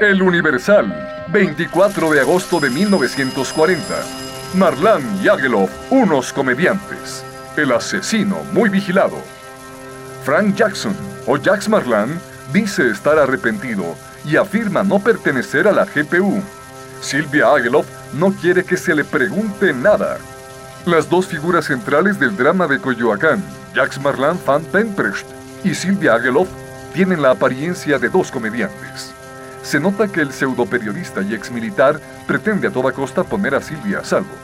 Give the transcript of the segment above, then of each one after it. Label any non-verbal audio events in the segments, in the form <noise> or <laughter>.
El Universal, 24 de agosto de 1940. Marlán y Agelov, unos comediantes. El asesino muy vigilado. Frank Jackson, o Jax Marlán, dice estar arrepentido y afirma no pertenecer a la GPU. Silvia Agelov no quiere que se le pregunte nada. Las dos figuras centrales del drama de Coyoacán, Jax Marlán van Pemprecht y Silvia Agelov, tienen la apariencia de dos comediantes. Se nota que el pseudoperiodista y exmilitar pretende a toda costa poner a Silvia a salvo,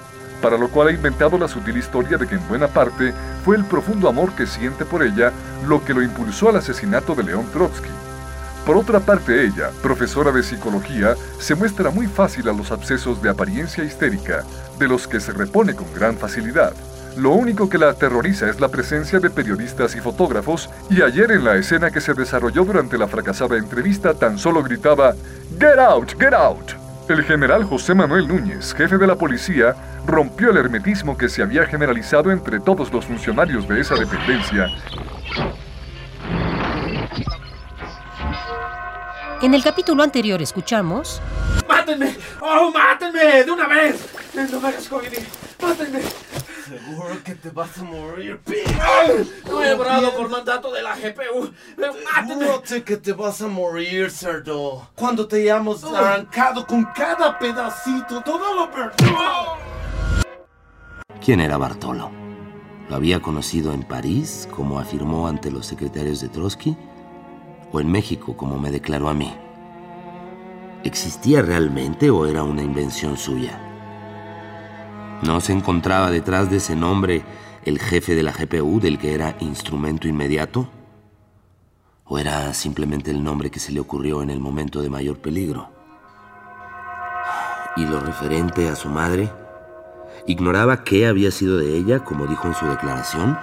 para lo cual ha inventado la sutil historia de que en buena parte fue el profundo amor que siente por ella lo que lo impulsó al asesinato de León Trotsky. Por otra parte, ella, profesora de psicología, se muestra muy fácil a los abscesos de apariencia histérica, de los que se repone con gran facilidad. Lo único que la aterroriza es la presencia de periodistas y fotógrafos, y ayer en la escena que se desarrolló durante la fracasada entrevista tan solo gritaba Get out, get out. El general José Manuel Núñez, jefe de la policía, rompió el hermetismo que se había generalizado entre todos los funcionarios de esa dependencia. En el capítulo anterior escuchamos... ¡Mátenme! ¡Oh, mátenme! ¡De una vez! ¡No me hagas ¡Mátenme! Seguro que te vas a morir, No he obrado por mandato de la GPU. ¡Mátenme! que te vas a morir, cerdo. Cuando te hayamos arrancado con cada pedacito todo lo perdido. ¿Quién era Bartolo? ¿Lo había conocido en París, como afirmó ante los secretarios de Trotsky? ¿O en México, como me declaró a mí? ¿Existía realmente o era una invención suya? ¿No se encontraba detrás de ese nombre el jefe de la GPU del que era instrumento inmediato? ¿O era simplemente el nombre que se le ocurrió en el momento de mayor peligro? ¿Y lo referente a su madre? ¿Ignoraba qué había sido de ella, como dijo en su declaración?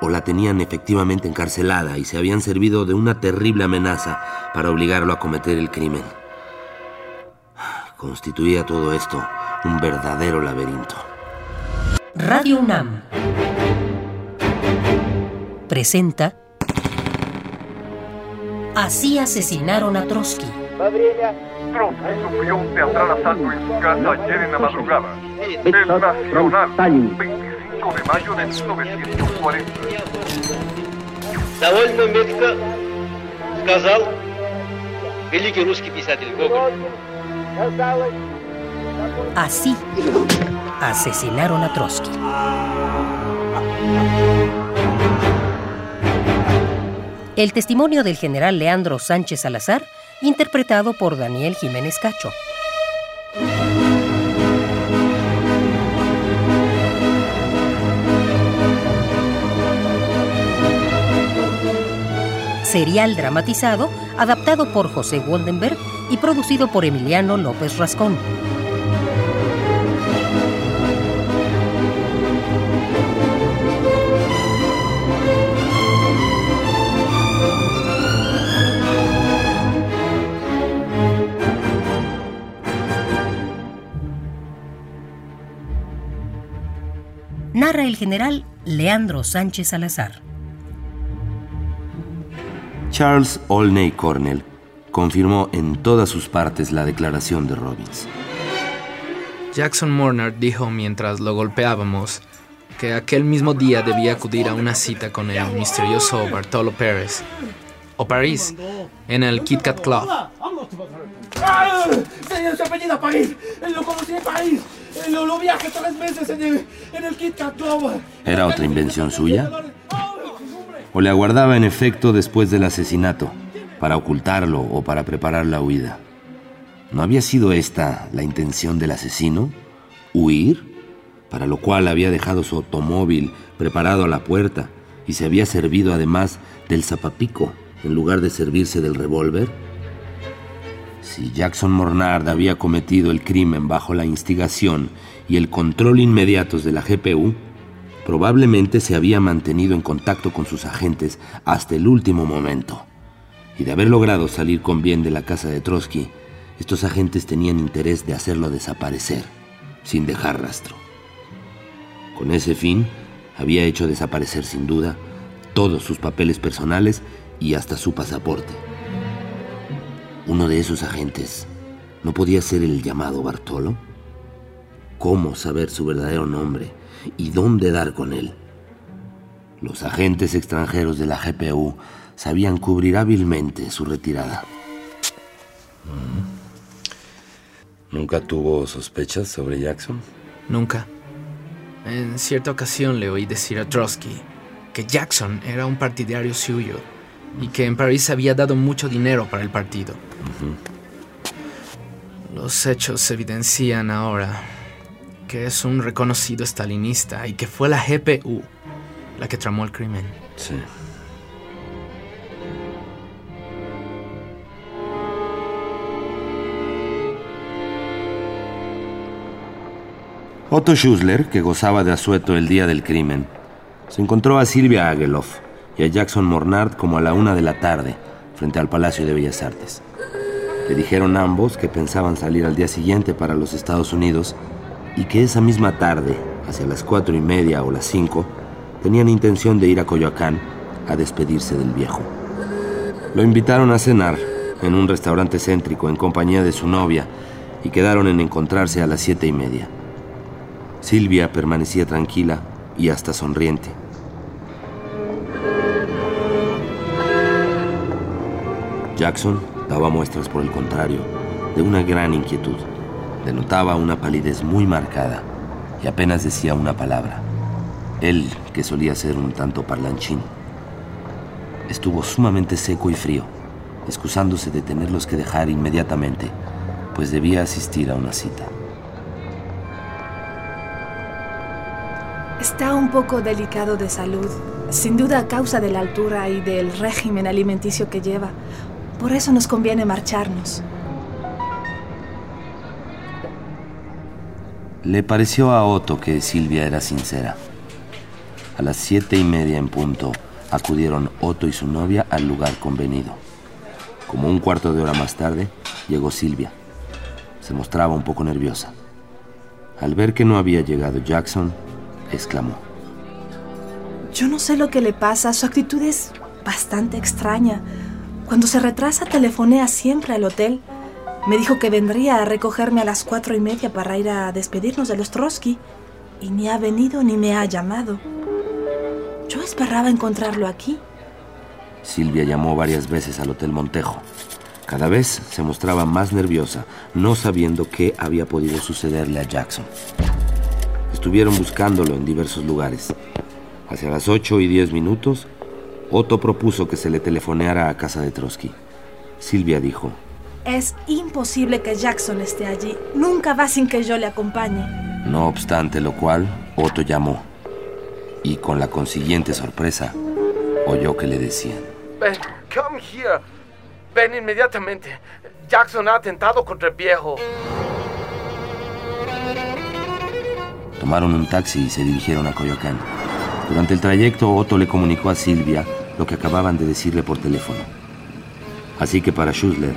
¿O la tenían efectivamente encarcelada y se habían servido de una terrible amenaza para obligarlo a cometer el crimen? Constituía todo esto un verdadero laberinto. Radio UNAM presenta Así asesinaron a Trotsky. Trotsky sufrió un teatral asalto en su casa ayer en la madrugada. El Nacional, 25 de mayo de 1940. Довольно метко сказал великий русский писатель Гоголь. Así asesinaron a Trotsky. El testimonio del general Leandro Sánchez Salazar, interpretado por Daniel Jiménez Cacho. Serial dramatizado, adaptado por José Woldenberg y producido por Emiliano López Rascón. Narra el general Leandro Sánchez Salazar. Charles Olney Cornell confirmó en todas sus partes la declaración de Robbins. Jackson Mornar dijo mientras lo golpeábamos que aquel mismo día debía acudir a una cita con el misterioso Bartolo Pérez, o París, en el Kit Kat Club. Se apellida París, lo conocí en París. Lo, viaje tres meses en el, en el Kit Kat Club. ¿Era otra invención suya? ¿O le aguardaba en efecto después del asesinato, para ocultarlo o para preparar la huida? ¿No había sido esta la intención del asesino? ¿Huir? Para lo cual había dejado su automóvil preparado a la puerta y se había servido además del zapapico en lugar de servirse del revólver. Si Jackson Mornard había cometido el crimen bajo la instigación y el control inmediatos de la GPU, probablemente se había mantenido en contacto con sus agentes hasta el último momento. Y de haber logrado salir con bien de la casa de Trotsky, estos agentes tenían interés de hacerlo desaparecer, sin dejar rastro. Con ese fin, había hecho desaparecer sin duda todos sus papeles personales y hasta su pasaporte. Uno de esos agentes no podía ser el llamado Bartolo. ¿Cómo saber su verdadero nombre y dónde dar con él? Los agentes extranjeros de la GPU sabían cubrir hábilmente su retirada. ¿Nunca tuvo sospechas sobre Jackson? Nunca. En cierta ocasión le oí decir a Trotsky que Jackson era un partidario suyo y que en París había dado mucho dinero para el partido. Los hechos evidencian ahora que es un reconocido stalinista y que fue la GPU la que tramó el crimen. Sí. Otto Schussler, que gozaba de asueto el día del crimen, se encontró a Silvia Ageloff y a Jackson Mornard como a la una de la tarde, frente al Palacio de Bellas Artes. Le dijeron ambos que pensaban salir al día siguiente para los Estados Unidos y que esa misma tarde, hacia las cuatro y media o las cinco, tenían intención de ir a Coyoacán a despedirse del viejo. Lo invitaron a cenar en un restaurante céntrico en compañía de su novia y quedaron en encontrarse a las siete y media. Silvia permanecía tranquila y hasta sonriente. Jackson daba muestras, por el contrario, de una gran inquietud. Denotaba una palidez muy marcada y apenas decía una palabra. Él, que solía ser un tanto parlanchín, estuvo sumamente seco y frío, excusándose de tenerlos que dejar inmediatamente, pues debía asistir a una cita. Está un poco delicado de salud, sin duda a causa de la altura y del régimen alimenticio que lleva. Por eso nos conviene marcharnos. Le pareció a Otto que Silvia era sincera. A las siete y media en punto acudieron Otto y su novia al lugar convenido. Como un cuarto de hora más tarde, llegó Silvia. Se mostraba un poco nerviosa. Al ver que no había llegado Jackson, exclamó. Yo no sé lo que le pasa, su actitud es bastante extraña. Cuando se retrasa, telefonea siempre al hotel. Me dijo que vendría a recogerme a las cuatro y media para ir a despedirnos de los Trotsky. Y ni ha venido ni me ha llamado. Yo esperaba encontrarlo aquí. Silvia llamó varias veces al Hotel Montejo. Cada vez se mostraba más nerviosa, no sabiendo qué había podido sucederle a Jackson. Estuvieron buscándolo en diversos lugares. Hacia las ocho y diez minutos, Otto propuso que se le telefoneara a casa de Trotsky. Silvia dijo, Es imposible que Jackson esté allí. Nunca va sin que yo le acompañe. no obstante lo cual, Otto llamó. Y con la consiguiente sorpresa, oyó que le decían, Ven, come here. Ven inmediatamente. Jackson ha atentado contra el viejo. Tomaron un taxi y se dirigieron a Coyoacán. Durante el trayecto, Otto le comunicó a Silvia lo que acababan de decirle por teléfono. Así que para Schussler,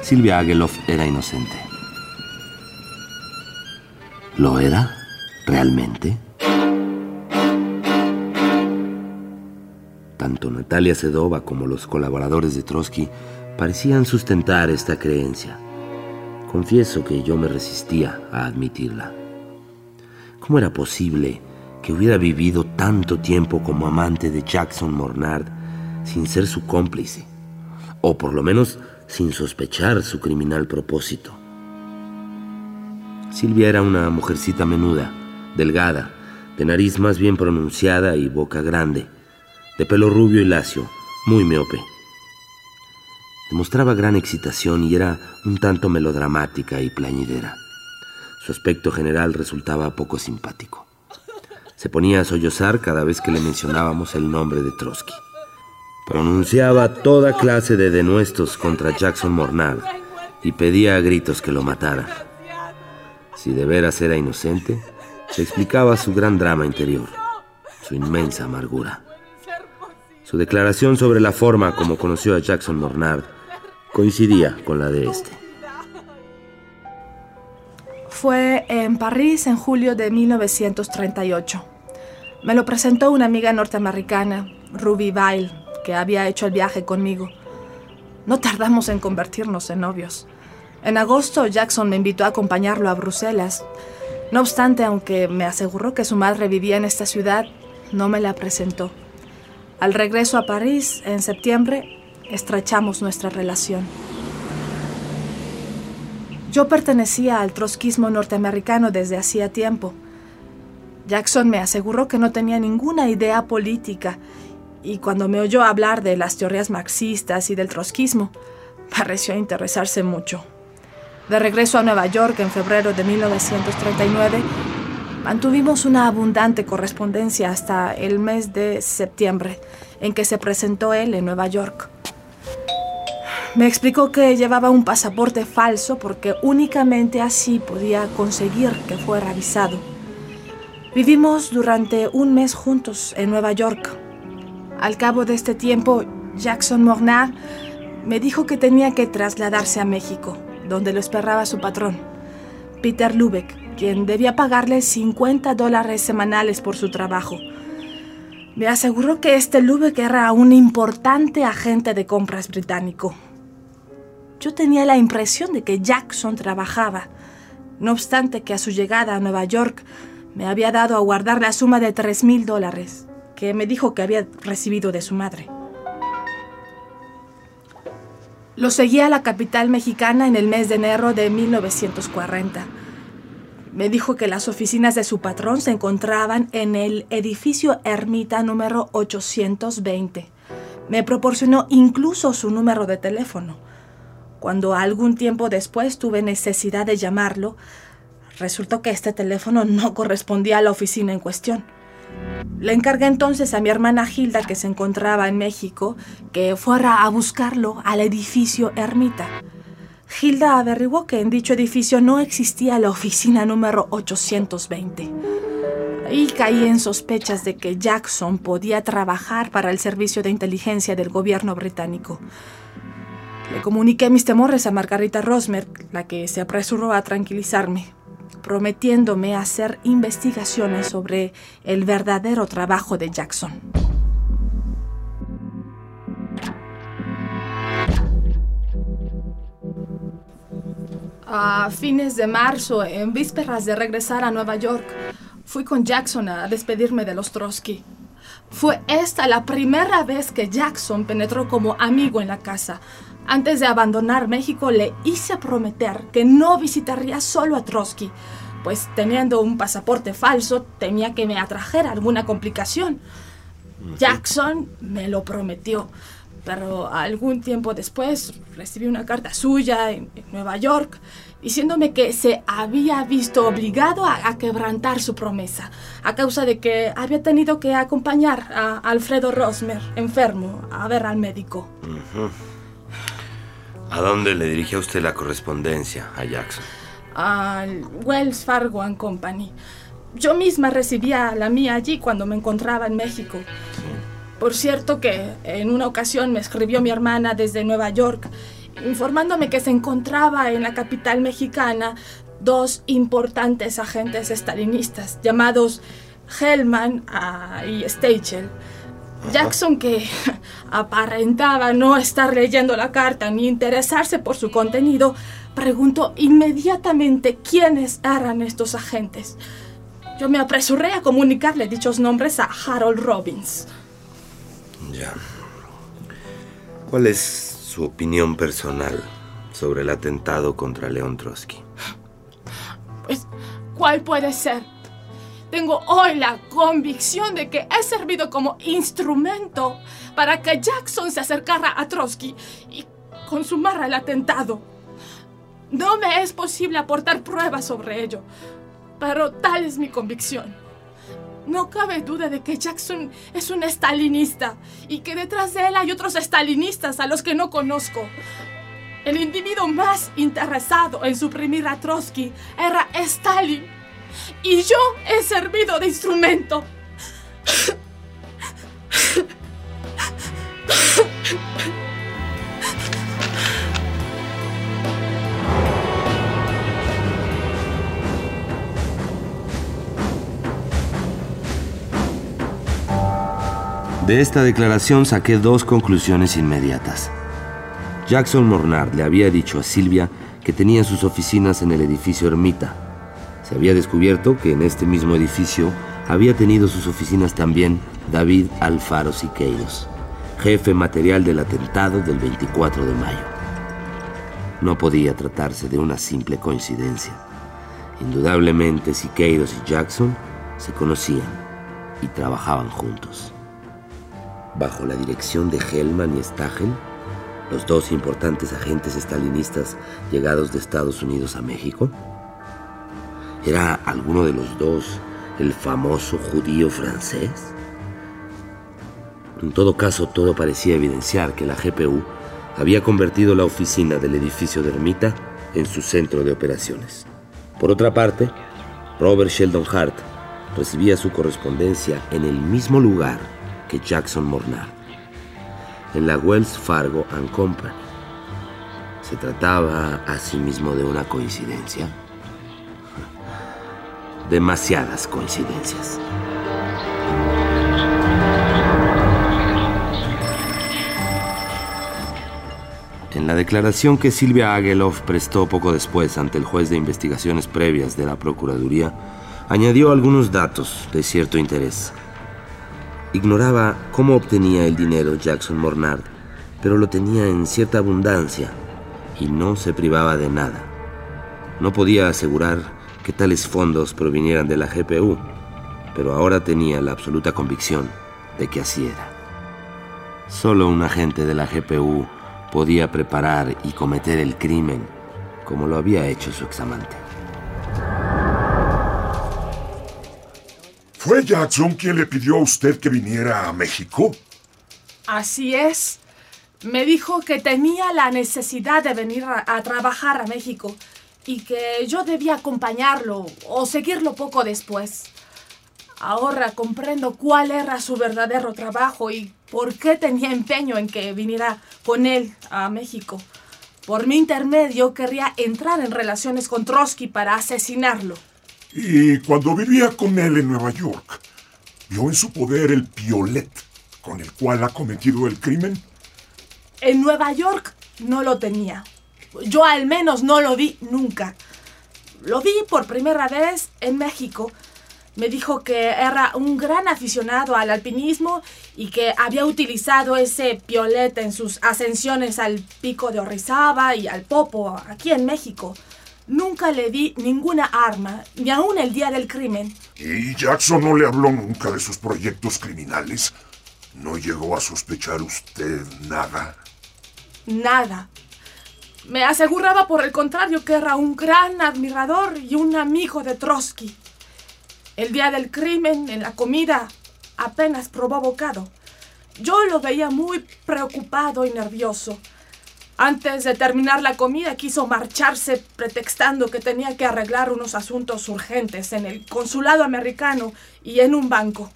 Silvia Ageloff era inocente. ¿Lo era? ¿Realmente? Tanto Natalia Sedova como los colaboradores de Trotsky parecían sustentar esta creencia. Confieso que yo me resistía a admitirla. ¿Cómo era posible que hubiera vivido tanto tiempo como amante de Jackson Mornard sin ser su cómplice? O por lo menos sin sospechar su criminal propósito. Silvia era una mujercita menuda, delgada, de nariz más bien pronunciada y boca grande, de pelo rubio y lacio, muy miope. Demostraba gran excitación y era un tanto melodramática y plañidera. Su aspecto general resultaba poco simpático. Se ponía a sollozar cada vez que le mencionábamos el nombre de Trotsky. Pronunciaba toda clase de denuestos contra Jackson Mornard y pedía a gritos que lo matara. Si de veras era inocente, se explicaba su gran drama interior, su inmensa amargura. Su declaración sobre la forma como conoció a Jackson Mornard coincidía con la de este. Fue en París en julio de 1938. Me lo presentó una amiga norteamericana, Ruby Vile, que había hecho el viaje conmigo. No tardamos en convertirnos en novios. En agosto, Jackson me invitó a acompañarlo a Bruselas. No obstante, aunque me aseguró que su madre vivía en esta ciudad, no me la presentó. Al regreso a París, en septiembre, estrechamos nuestra relación. Yo pertenecía al trotskismo norteamericano desde hacía tiempo. Jackson me aseguró que no tenía ninguna idea política y cuando me oyó hablar de las teorías marxistas y del trotskismo, pareció interesarse mucho. De regreso a Nueva York en febrero de 1939, mantuvimos una abundante correspondencia hasta el mes de septiembre, en que se presentó él en Nueva York. Me explicó que llevaba un pasaporte falso porque únicamente así podía conseguir que fuera avisado. Vivimos durante un mes juntos en Nueva York. Al cabo de este tiempo, Jackson Mornard me dijo que tenía que trasladarse a México donde lo esperaba su patrón, Peter Lubeck, quien debía pagarle 50 dólares semanales por su trabajo. Me aseguró que este Lubeck era un importante agente de compras británico. Yo tenía la impresión de que Jackson trabajaba, no obstante que a su llegada a Nueva York me había dado a guardar la suma de 3 mil dólares, que me dijo que había recibido de su madre. Lo seguí a la capital mexicana en el mes de enero de 1940. Me dijo que las oficinas de su patrón se encontraban en el edificio Ermita número 820. Me proporcionó incluso su número de teléfono. Cuando algún tiempo después tuve necesidad de llamarlo, resultó que este teléfono no correspondía a la oficina en cuestión. Le encargué entonces a mi hermana Hilda, que se encontraba en México, que fuera a buscarlo al edificio Ermita. Hilda averiguó que en dicho edificio no existía la oficina número 820. Y caí en sospechas de que Jackson podía trabajar para el servicio de inteligencia del gobierno británico. Le comuniqué mis temores a Margarita Rosmer, la que se apresuró a tranquilizarme prometiéndome hacer investigaciones sobre el verdadero trabajo de Jackson. A fines de marzo, en vísperas de regresar a Nueva York, fui con Jackson a despedirme de los Trotsky. Fue esta la primera vez que Jackson penetró como amigo en la casa. Antes de abandonar México le hice prometer que no visitaría solo a Trotsky, pues teniendo un pasaporte falso temía que me atrajera alguna complicación. Jackson me lo prometió, pero algún tiempo después recibí una carta suya en, Nueva York diciéndome que se había visto obligado a, quebrantar su promesa a causa de que había tenido que acompañar a Alfredo Rosmer, enfermo, a ver al médico. ¿A dónde le dirigía usted la correspondencia a Jackson? al Wells Fargo and Company. Yo misma recibía la mía allí cuando me encontraba en México. Por cierto que en una ocasión me escribió mi hermana desde Nueva York informándome que se encontraba en la capital mexicana dos importantes agentes estalinistas llamados Hellman ah, y Stachel. Jackson, que <laughs> aparentaba no estar leyendo la carta ni interesarse por su contenido, preguntó inmediatamente quiénes eran estos agentes. Yo me apresuré a comunicarle dichos nombres a Harold Robbins. Ya. ¿Cuál es su opinión personal sobre el atentado contra León Trotsky? Pues, ¿cuál puede ser? Tengo hoy la convicción de que he servido como instrumento para que Jackson se acercara a Trotsky y consumara el atentado. No me es posible aportar pruebas sobre ello, pero tal es mi convicción. No cabe duda de que Jackson es un estalinista y que detrás de él hay otros estalinistas a los que no conozco. El individuo más interesado en suprimir a Trotsky era Stalin y yo he servido de instrumento. De esta declaración saqué dos conclusiones inmediatas. Jackson Mornard le había dicho a Silvia que tenía sus oficinas en el edificio Ermita. Se había descubierto que en este mismo edificio había tenido sus oficinas también David Alfaro Siqueiros, jefe material del atentado del 24 de mayo. No podía tratarse de una simple coincidencia. Indudablemente Siqueiros y Jackson se conocían y trabajaban juntos. Bajo la dirección de Hellman y Stagel, los dos importantes agentes estalinistas llegados de Estados Unidos a México, ¿era alguno de los dos el famoso judío francés? En todo caso, todo parecía evidenciar que la GPU había convertido la oficina del edificio de Ermita en su centro de operaciones. Por otra parte, Robert Sheldon Hart recibía su correspondencia en el mismo lugar que Jackson Mornard, en la Wells Fargo and Company. ¿Se trataba asimismo de una coincidencia? Demasiadas coincidencias. En la declaración que Silvia Ageloff prestó poco después ante el juez de investigaciones previas de la Procuraduría, añadió algunos datos de cierto interés. Ignoraba cómo obtenía el dinero Jackson Mornard, pero lo tenía en cierta abundancia y no se privaba de nada. No podía asegurar que tales fondos provinieran de la GPU, pero ahora tenía la absoluta convicción de que así era. Solo un agente de la GPU podía preparar y cometer el crimen como lo había hecho su examante. ¿Fue Jackson quien le pidió a usted que viniera a México? Así es. Me dijo que tenía la necesidad de venir a, a, trabajar a México y que yo debía acompañarlo o seguirlo poco después. Ahora comprendo cuál era su verdadero trabajo y por qué tenía empeño en que viniera con él a México. Por mi intermedio querría entrar en relaciones con Trotsky para asesinarlo. Y cuando vivía con él en Nueva York, ¿vio en su poder el piolet con el cual ha cometido el crimen? En Nueva York no lo tenía. Yo al menos no lo vi nunca. Lo vi por primera vez en México. Me dijo que era un gran aficionado al alpinismo y que había utilizado ese piolet en sus ascensiones al pico de Orizaba y al Popo, aquí en México. Nunca le di ninguna arma, ni aún el día del crimen. ¿Y Jackson no le habló nunca de sus proyectos criminales? ¿No llegó a sospechar usted nada? Nada. Me aseguraba por el contrario que era un gran admirador y un amigo de Trotsky. El día del crimen, en la comida, apenas probó bocado. Yo lo veía muy preocupado y nervioso. Antes de terminar la comida quiso marcharse pretextando que tenía que arreglar unos asuntos urgentes en el consulado americano y en un banco.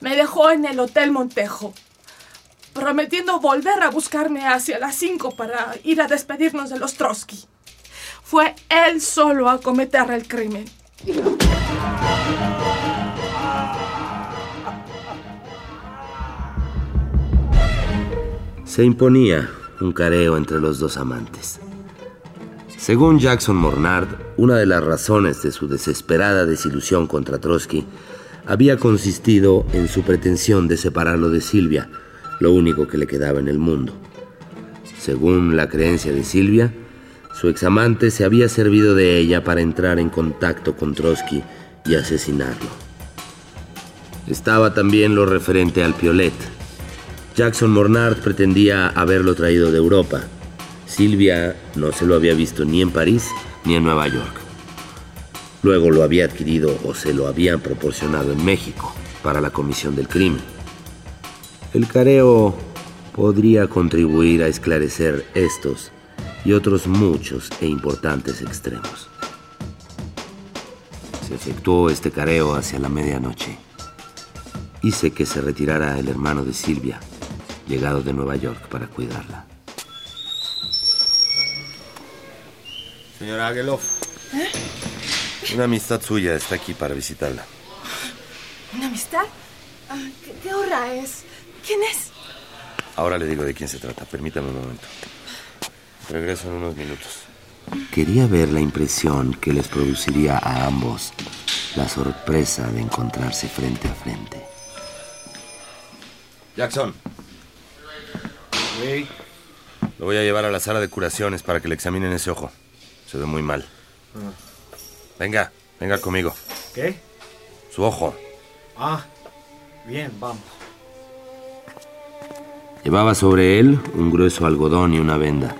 Me dejó en el Hotel Montejo, prometiendo volver a buscarme hacia las 5 para ir a despedirnos de los Trotsky. Fue él solo a cometer el crimen. Se imponía un careo entre los dos amantes. Según Jackson Mornard, una de las razones de su desesperada desilusión contra Trotsky había consistido en su pretensión de separarlo de Silvia, lo único que le quedaba en el mundo. Según la creencia de Silvia, su examante se había servido de ella para entrar en contacto con Trotsky y asesinarlo. Estaba también lo referente al piolet. Jackson Mornard pretendía haberlo traído de Europa. Silvia no se lo había visto ni en París ni en Nueva York. Luego lo había adquirido o se lo habían proporcionado en México para la comisión del crimen. El careo podría contribuir a esclarecer estos y otros muchos e importantes extremos. Se efectuó este careo hacia la medianoche. Hice que se retirara el hermano de Silvia, llegado de Nueva York para cuidarla. Señora Ageloff. ¿Eh? Una amistad suya está aquí para visitarla. ¿Una amistad? Ah, ¿Qué, ¿Qué hora es? ¿Quién es? Ahora le digo de quién se trata. Permítame un momento. Regreso en unos minutos. Quería ver la impresión que les produciría a ambos la sorpresa de encontrarse frente a frente. Jackson. Lo voy a llevar a la sala de curaciones para que le examinen ese ojo. Se ve muy mal. Venga, venga conmigo. ¿Qué? Su ojo. Ah, bien, vamos. Llevaba sobre él un grueso algodón y una venda.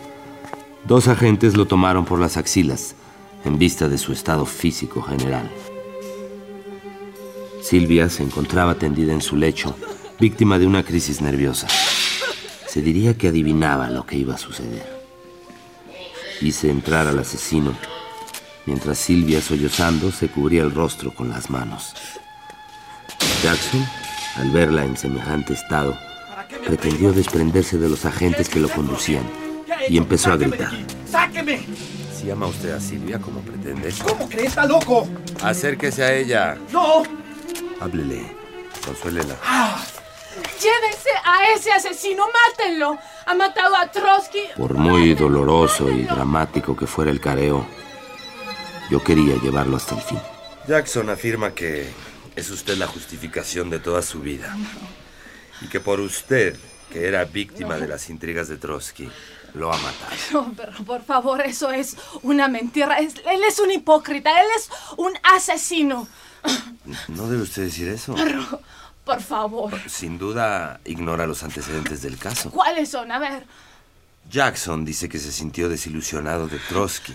Dos agentes lo tomaron por las axilas, en vista de su estado físico general. Silvia se encontraba tendida en su lecho, víctima de una crisis nerviosa. Se diría que adivinaba lo que iba a suceder. Hice entrar al asesino, mientras Silvia, sollozando, se cubría el rostro con las manos. Jackson, al verla en semejante estado, pretendió desprenderse de los agentes que lo conducían y empezó a gritar. ¡Sáqueme! Si ama usted a Silvia como pretende, ¿Cómo crees? ¡Está loco! acérquese a ella. ¡No! Háblele. Consuélela. Llévense a ese asesino, mátenlo. Ha matado a Trotsky. Por muy doloroso y dramático que fuera el careo, yo quería llevarlo hasta el fin. Jackson afirma que es usted la justificación de toda su vida. Y que por usted, que era víctima de las intrigas de Trotsky, lo ha matado. <laughs> No, pero por favor, eso es una mentira. Es- él es un hipócrita, él es un asesino. No debe usted decir eso. Pero, por favor, Sin duda ignora los antecedentes del caso. ¿cuáles son? A ver, Jackson dice que se sintió desilusionado de Trotsky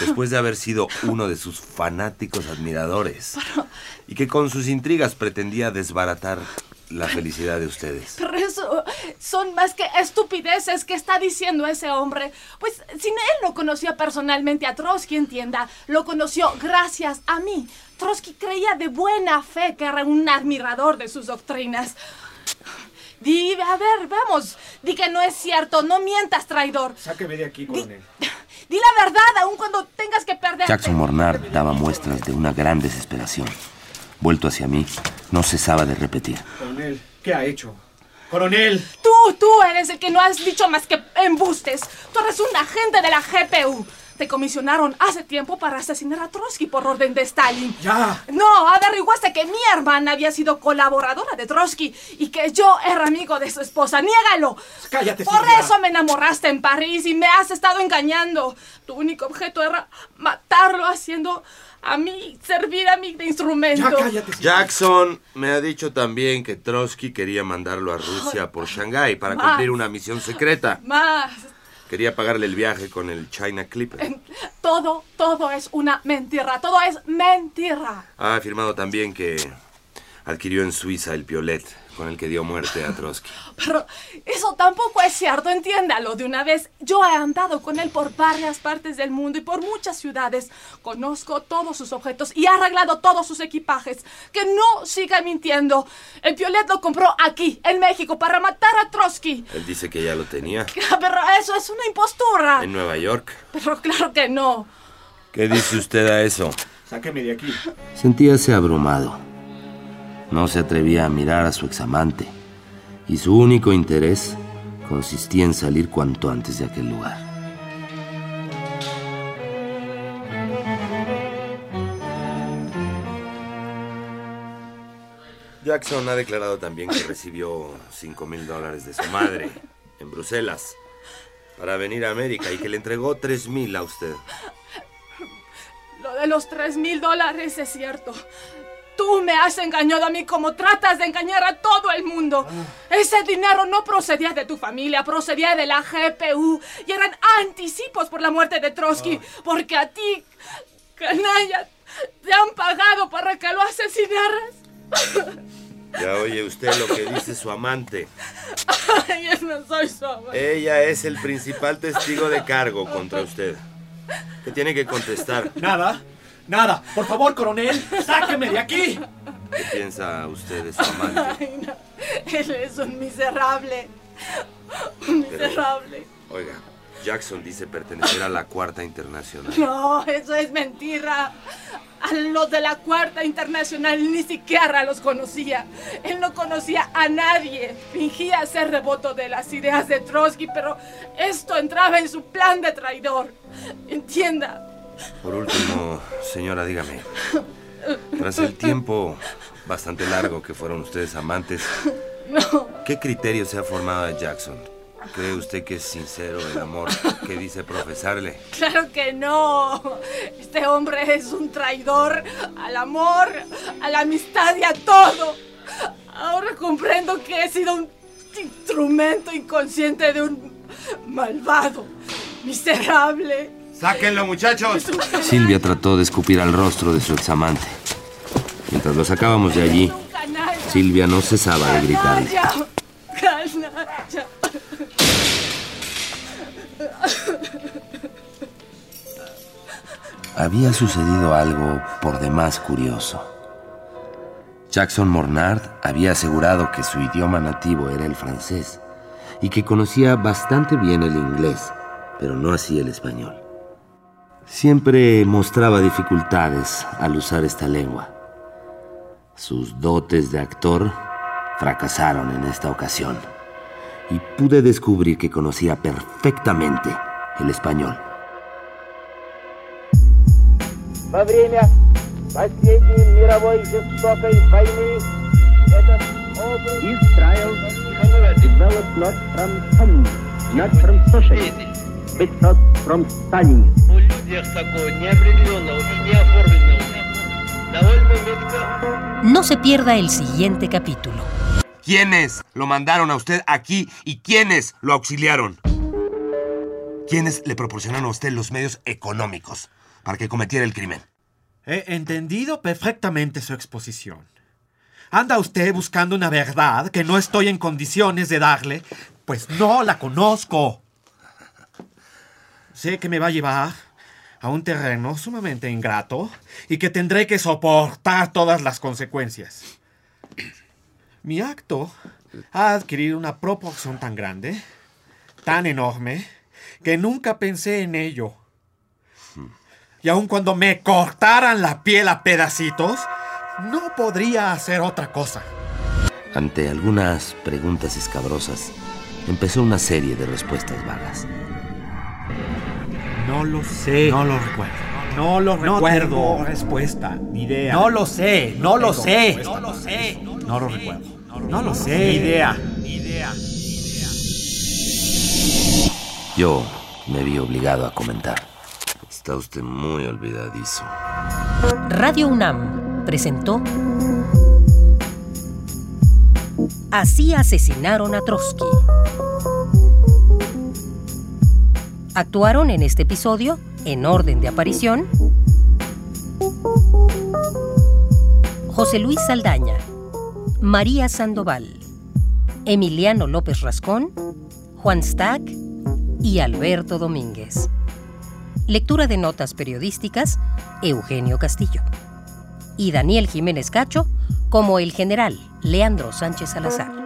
después de haber sido uno de sus fanáticos admiradores y que con sus intrigas pretendía desbaratar la felicidad de ustedes. <laughs> pero eso son más que estupideces que está diciendo ese hombre. Pues si él no conocía personalmente a Trotsky, entienda, lo conoció gracias a mí. Trotsky creía de buena fe que era un admirador de sus doctrinas. Di, a ver, vamos, di que no es cierto, no mientas, traidor. Sáqueme de aquí, coronel. Di la verdad, aun cuando tengas que perder. Jackson Mornar daba muestras de una gran desesperación. Vuelto hacia mí, no cesaba de repetir. Coronel, ¿qué ha hecho? Coronel. Tú, tú eres el que no has dicho más que embustes. Tú eres un agente de la GPU. Te comisionaron hace tiempo para asesinar a Trotsky por orden de Stalin. Ya. No, averiguaste que mi hermana había sido colaboradora de Trotsky y que yo era amigo de su esposa. Niégalo. Cállate, Por Silvia. eso me enamoraste en París y me has estado engañando. Tu único objeto era matarlo haciendo a mí servir a mí de instrumento. Jackson me ha dicho también que Trotsky quería mandarlo a Rusia por Shanghái para Más. cumplir una misión secreta. Más. Quería pagarle el viaje con el China Clipper. Todo, todo es una mentira. Todo es mentira. Ha afirmado también que adquirió en Suiza el piolet con el que dio muerte a Trotsky. <gasps> Pero eso tampoco es cierto, entiéndalo de una vez. Yo he andado con él por varias partes del mundo y por muchas ciudades. Conozco todos sus objetos y he arreglado todos sus equipajes. Que no siga mintiendo. El Piolet lo compró aquí, en México, para matar a Trotsky. Él dice que ya lo tenía <laughs> Pero eso es una impostura. en Nueva York. Pero claro que no. ¿Qué dice usted a eso? Sáqueme de aquí. Sentíase abrumado. No se atrevía a mirar a su examante, y su único interés consistía en salir cuanto antes de aquel lugar. Jackson ha declarado también que recibió 5 mil dólares de su madre en Bruselas para venir a América y que le entregó 3 mil a usted. Lo de los tres mil dólares es cierto. Tú me has engañado a mí como tratas de engañar a todo el mundo. Ese dinero no procedía de tu familia, procedía de la GPU y eran anticipos por la muerte de Trotsky, porque a ti, canalla, te han pagado para que lo asesinaras. Ya oye usted lo que dice su amante. Ay, yo no soy su amante. Ella es el principal testigo de cargo contra usted. ¿Qué tiene que contestar? Nada. Nada. Por favor, coronel, sáqueme de aquí. ¿Qué piensa usted de su amante? Ay, no. Él es un miserable. Un miserable. Oiga, Jackson dice pertenecer a la Cuarta Internacional. No, eso es mentira. A los de la Cuarta Internacional ni siquiera los conocía. Él no conocía a nadie. Fingía ser devoto de las ideas de Trotsky, pero esto entraba en su plan de traidor. Entienda. Por último, señora, dígame. Tras el tiempo bastante largo que fueron ustedes amantes, ¿qué criterio se ha formado de Jackson? ¿Cree usted que es sincero el amor que dice profesarle? Claro que no. Este hombre es un traidor al amor, a la amistad y a todo. Ahora comprendo que he sido un instrumento inconsciente de un malvado, miserable. ¡Sáquenlo, muchachos! Silvia trató de escupir al rostro de su examante. Mientras lo sacábamos de allí, Silvia no cesaba de. Había sucedido algo por demás curioso. Jackson Mornard había asegurado que su idioma nativo era el francés y que conocía bastante bien el inglés, pero no así el español Siempre mostraba dificultades al usar esta lengua. Sus dotes de actor fracasaron en esta ocasión y pude descubrir que conocía perfectamente el español. Во время последней мировой жестокой войны этот Israel developed not from hum, not from socialism, but from Stalin. У людях такого неопределенного и неоформленного довольно метко. No se pierda el siguiente capítulo. ¿Quiénes lo mandaron a usted aquí y quiénes lo auxiliaron? ¿Quiénes le proporcionaron a usted los medios económicos para que cometiera el crimen? He entendido perfectamente su exposición. Anda usted buscando una verdad que no estoy en condiciones de darle, pues no la conozco. Que me va a llevar a un terreno sumamente ingrato y que tendré que soportar todas las consecuencias. Mi acto ha adquirido una proporción tan grande, tan enorme, que nunca pensé en ello. Y aun cuando me cortaran la piel a pedacitos, no podría hacer otra cosa. Ante algunas preguntas escabrosas, empezó una serie de respuestas vagas. No lo sé. No lo recuerdo. No lo No recuerdo. tengo respuesta, ni idea. No lo sé, no lo sé. No lo sé. No lo recuerdo. No lo sé. Ni idea. Yo me vi obligado a comentar. Está usted muy olvidadizo. Radio UNAM presentó Así asesinaron a Trotsky. Actuaron en este episodio, en orden de aparición, José Luis Saldaña, María Sandoval, Emiliano López Rascón, Juan Stack y Alberto Domínguez. Lectura de notas periodísticas, Eugenio Castillo. Y Daniel Jiménez Cacho como el general Leandro Sánchez Salazar.